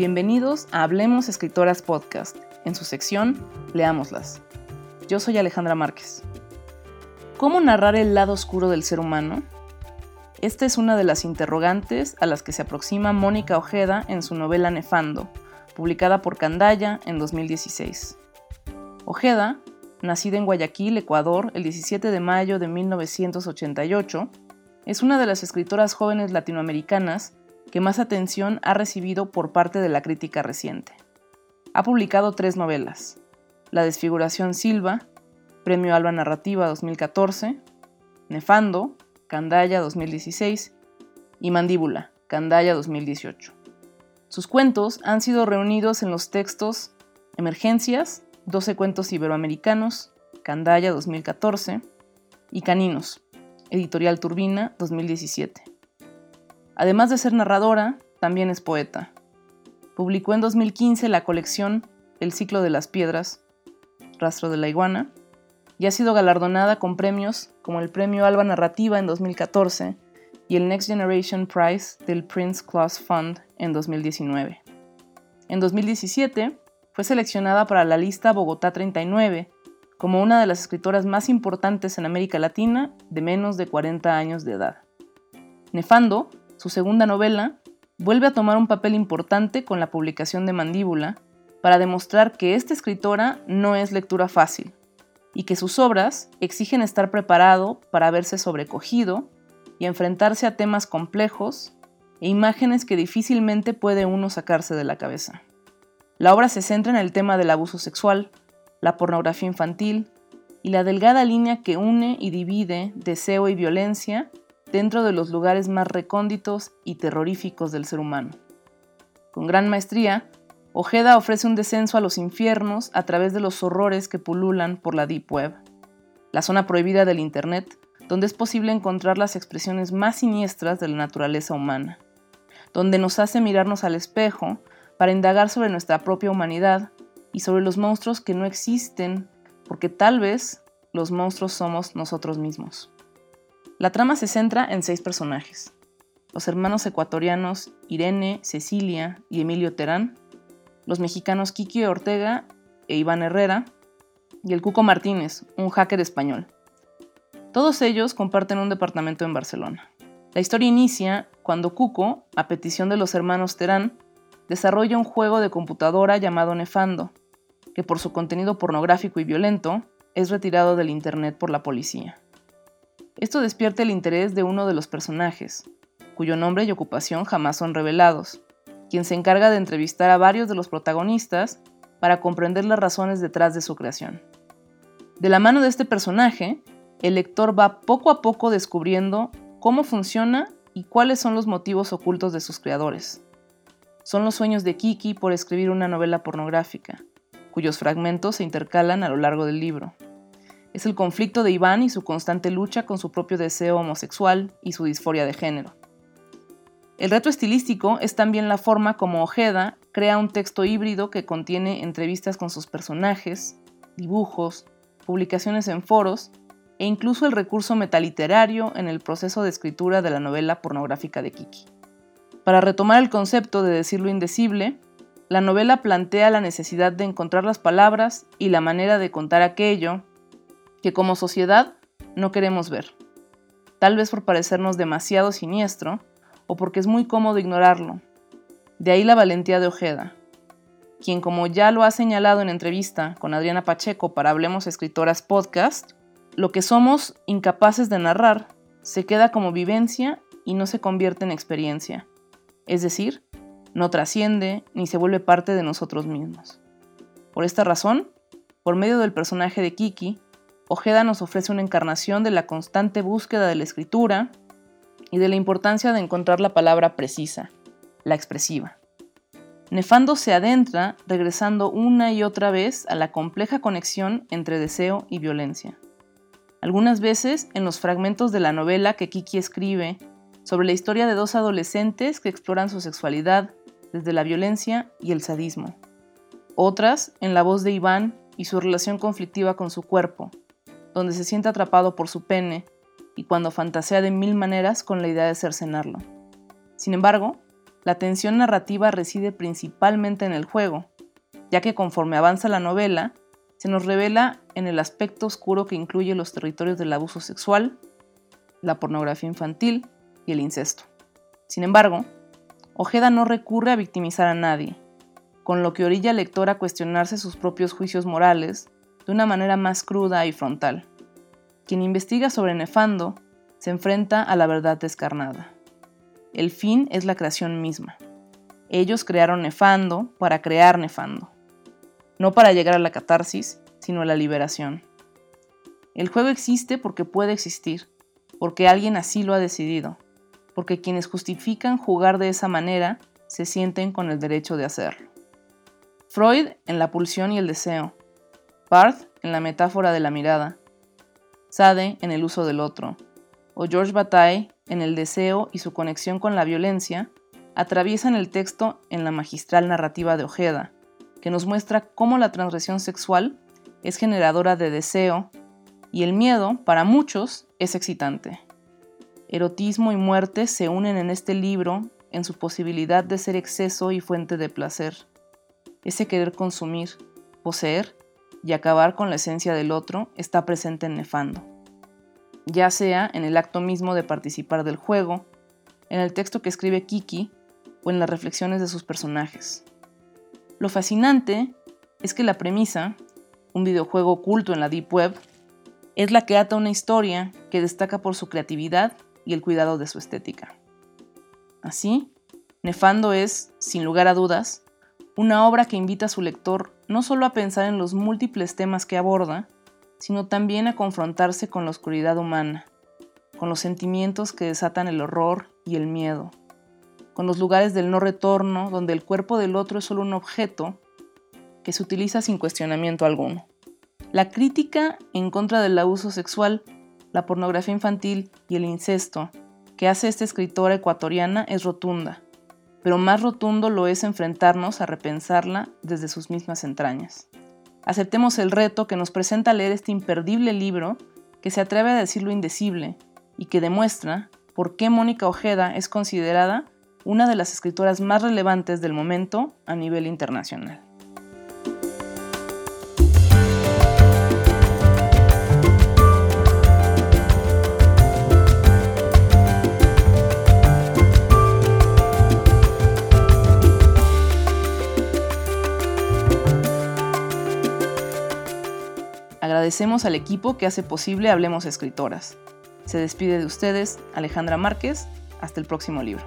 Bienvenidos a Hablemos Escritoras Podcast, en su sección Leámoslas. Yo soy Alejandra Márquez. ¿Cómo narrar el lado oscuro del ser humano? Esta es una de las interrogantes a las que se aproxima Mónica Ojeda en su novela Nefando, publicada por Candaya en 2016. Ojeda, nacida en Guayaquil, Ecuador, el 17 de mayo de 1988, es una de las escritoras jóvenes latinoamericanas que más atención ha recibido por parte de la crítica reciente. Ha publicado tres novelas, La desfiguración Silva, Premio Alba Narrativa 2014, Nefando, Candaya 2016 y Mandíbula, Candaya 2018. Sus cuentos han sido reunidos en los textos Emergencias, 12 cuentos iberoamericanos, Candaya 2014 y Caninos, Editorial Turbina 2017. Además de ser narradora, también es poeta. Publicó en 2015 la colección El ciclo de las piedras, Rastro de la iguana, y ha sido galardonada con premios como el Premio Alba Narrativa en 2014 y el Next Generation Prize del Prince Claus Fund en 2019. En 2017 fue seleccionada para la lista Bogotá 39 como una de las escritoras más importantes en América Latina de menos de 40 años de edad. Nefando su segunda novela, vuelve a tomar un papel importante con la publicación de Mandíbula para demostrar que esta escritora no es lectura fácil y que sus obras exigen estar preparado para verse sobrecogido y enfrentarse a temas complejos e imágenes que difícilmente puede uno sacarse de la cabeza. La obra se centra en el tema del abuso sexual, la pornografía infantil y la delgada línea que une y divide deseo y violencia dentro de los lugares más recónditos y terroríficos del ser humano. Con gran maestría, Ojeda ofrece un descenso a los infiernos a través de los horrores que pululan por la Deep Web, la zona prohibida del Internet, donde es posible encontrar las expresiones más siniestras de la naturaleza humana, donde nos hace mirarnos al espejo para indagar sobre nuestra propia humanidad y sobre los monstruos que no existen, porque tal vez los monstruos somos nosotros mismos. La trama se centra en seis personajes. Los hermanos ecuatorianos Irene, Cecilia y Emilio Terán, los mexicanos Kiki Ortega e Iván Herrera, y el Cuco Martínez, un hacker español. Todos ellos comparten un departamento en Barcelona. La historia inicia cuando Cuco, a petición de los hermanos Terán, desarrolla un juego de computadora llamado Nefando, que por su contenido pornográfico y violento es retirado del Internet por la policía. Esto despierta el interés de uno de los personajes, cuyo nombre y ocupación jamás son revelados, quien se encarga de entrevistar a varios de los protagonistas para comprender las razones detrás de su creación. De la mano de este personaje, el lector va poco a poco descubriendo cómo funciona y cuáles son los motivos ocultos de sus creadores. Son los sueños de Kiki por escribir una novela pornográfica, cuyos fragmentos se intercalan a lo largo del libro. Es el conflicto de Iván y su constante lucha con su propio deseo homosexual y su disforia de género. El reto estilístico es también la forma como Ojeda crea un texto híbrido que contiene entrevistas con sus personajes, dibujos, publicaciones en foros e incluso el recurso metaliterario en el proceso de escritura de la novela pornográfica de Kiki. Para retomar el concepto de decir lo indecible, la novela plantea la necesidad de encontrar las palabras y la manera de contar aquello que como sociedad no queremos ver, tal vez por parecernos demasiado siniestro o porque es muy cómodo ignorarlo. De ahí la valentía de Ojeda, quien como ya lo ha señalado en entrevista con Adriana Pacheco para Hablemos Escritoras Podcast, lo que somos incapaces de narrar se queda como vivencia y no se convierte en experiencia, es decir, no trasciende ni se vuelve parte de nosotros mismos. Por esta razón, por medio del personaje de Kiki, Ojeda nos ofrece una encarnación de la constante búsqueda de la escritura y de la importancia de encontrar la palabra precisa, la expresiva. Nefando se adentra regresando una y otra vez a la compleja conexión entre deseo y violencia. Algunas veces en los fragmentos de la novela que Kiki escribe sobre la historia de dos adolescentes que exploran su sexualidad desde la violencia y el sadismo. Otras en la voz de Iván y su relación conflictiva con su cuerpo, donde se siente atrapado por su pene y cuando fantasea de mil maneras con la idea de cercenarlo. Sin embargo, la tensión narrativa reside principalmente en el juego, ya que conforme avanza la novela, se nos revela en el aspecto oscuro que incluye los territorios del abuso sexual, la pornografía infantil y el incesto. Sin embargo, Ojeda no recurre a victimizar a nadie, con lo que orilla al lector a cuestionarse sus propios juicios morales de una manera más cruda y frontal. Quien investiga sobre Nefando se enfrenta a la verdad descarnada. El fin es la creación misma. Ellos crearon Nefando para crear Nefando, no para llegar a la catarsis, sino a la liberación. El juego existe porque puede existir, porque alguien así lo ha decidido, porque quienes justifican jugar de esa manera se sienten con el derecho de hacerlo. Freud en la pulsión y el deseo, Barth en la metáfora de la mirada, Sade en el uso del otro, o George Bataille en el deseo y su conexión con la violencia, atraviesan el texto en la magistral narrativa de Ojeda, que nos muestra cómo la transgresión sexual es generadora de deseo y el miedo, para muchos, es excitante. Erotismo y muerte se unen en este libro en su posibilidad de ser exceso y fuente de placer. Ese querer consumir, poseer y acabar con la esencia del otro está presente en Nefando, ya sea en el acto mismo de participar del juego, en el texto que escribe Kiki o en las reflexiones de sus personajes. Lo fascinante es que la premisa, un videojuego oculto en la Deep Web, es la que ata una historia que destaca por su creatividad y el cuidado de su estética. Así, Nefando es, sin lugar a dudas, una obra que invita a su lector no solo a pensar en los múltiples temas que aborda, sino también a confrontarse con la oscuridad humana, con los sentimientos que desatan el horror y el miedo, con los lugares del no retorno donde el cuerpo del otro es solo un objeto que se utiliza sin cuestionamiento alguno. La crítica en contra del abuso sexual la pornografía infantil y el incesto que hace esta escritora ecuatoriana es rotunda, pero más rotundo lo es enfrentarnos a repensarla desde sus mismas entrañas. Aceptemos el reto que nos presenta leer este imperdible libro que se atreve a decir lo indecible y que demuestra por qué Mónica Ojeda es considerada una de las escritoras más relevantes del momento a nivel internacional. Agradecemos al equipo que hace posible Hablemos Escritoras. Se despide de ustedes Alejandra Márquez. Hasta el próximo libro.